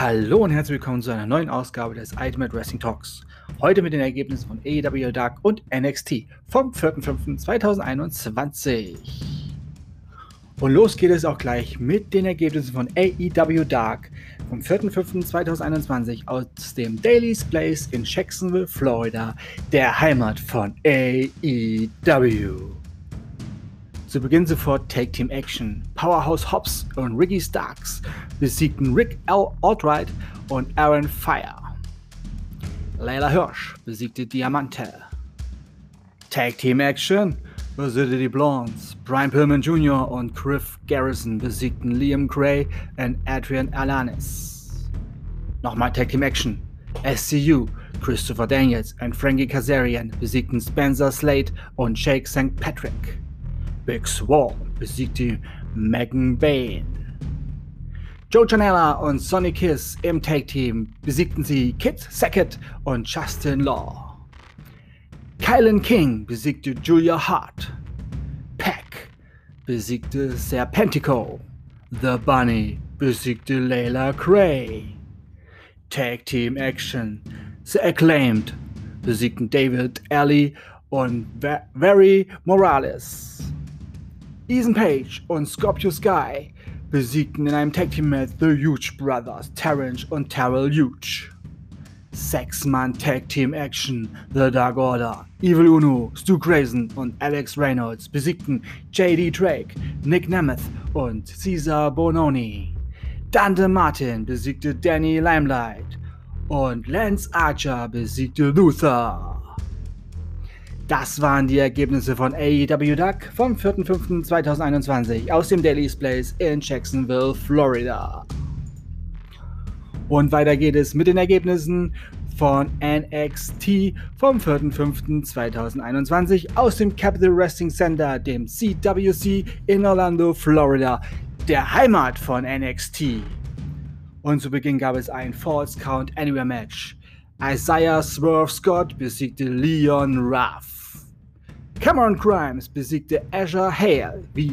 Hallo und herzlich willkommen zu einer neuen Ausgabe des Ultimate Wrestling Talks. Heute mit den Ergebnissen von AEW Dark und NXT vom 4.5.2021. Und los geht es auch gleich mit den Ergebnissen von AEW Dark vom 4.5.2021 aus dem Daily's Place in Jacksonville, Florida, der Heimat von AEW. Zu Beginn sofort Take Team Action. Powerhouse Hobbs und Ricky Starks besiegten Rick L. Altright und Aaron Fire. Layla Hirsch besiegte Diamante. Tag Team Action besiegte die Blondes. Brian Pillman Jr. und Griff Garrison besiegten Liam Gray und Adrian Alanis. Nochmal Tag Team Action. SCU, Christopher Daniels und Frankie Kazarian besiegten Spencer Slade und Jake St. Patrick. Big Swall besiegte Megan Bain. Joe Janela und Sonny Kiss im Tag Team besiegten sie Kit Sackett und Justin Law. Kylan King besiegte Julia Hart. Pack besiegte Serpentico. The Bunny besiegte Layla Cray. Tag Team Action. The Acclaimed besiegten David Alley und Very Morales. Ethan Page und Scorpio Sky besiegten in einem Tag Team Match The Huge Brothers, Terrence und Terrell Huge. Sechs-Mann Tag Team Action, The Dark Order, Evil Uno, Stu Grayson und Alex Reynolds besiegten JD Drake, Nick Nemeth und Caesar Bononi. Dante Martin besiegte Danny Limelight und Lance Archer besiegte Luther. Das waren die Ergebnisse von AEW Duck vom 4.5.2021 aus dem Daily's Place in Jacksonville, Florida. Und weiter geht es mit den Ergebnissen von NXT vom 4.5.2021 aus dem Capital Wrestling Center, dem CWC in Orlando, Florida, der Heimat von NXT. Und zu Beginn gab es ein False Count Anywhere Match. Isaiah Swerve Scott besiegte Leon Ruff. Cameron Grimes besiegte Azure Hale wie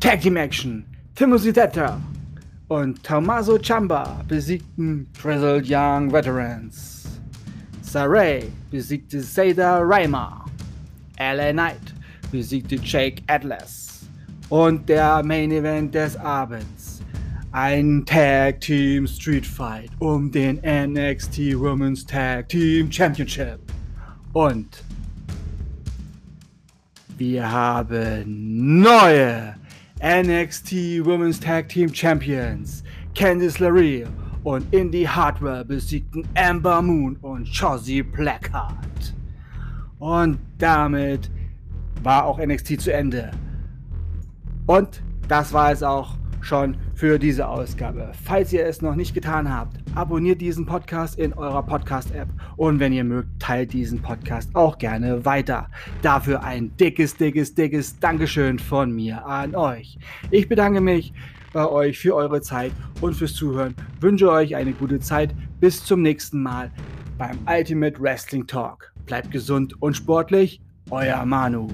Tag Team Action. Timothy Theta und Tommaso Ciampa besiegten Grizzled Young Veterans. Saray besiegte Zayda Reimer. LA Knight besiegte Jake Atlas. Und der Main Event des Abends. Ein Tag Team Street Fight um den NXT Women's Tag Team Championship. Und wir haben neue NXT Women's Tag Team Champions. Candice LeRae und Indy Hardware besiegten Amber Moon und Chauzy Blackheart. Und damit war auch NXT zu Ende. Und das war es auch schon für diese Ausgabe. Falls ihr es noch nicht getan habt, abonniert diesen Podcast in eurer Podcast-App und wenn ihr mögt, teilt diesen Podcast auch gerne weiter. Dafür ein dickes, dickes, dickes Dankeschön von mir an euch. Ich bedanke mich bei euch für eure Zeit und fürs Zuhören. Wünsche euch eine gute Zeit. Bis zum nächsten Mal beim Ultimate Wrestling Talk. Bleibt gesund und sportlich. Euer Manu.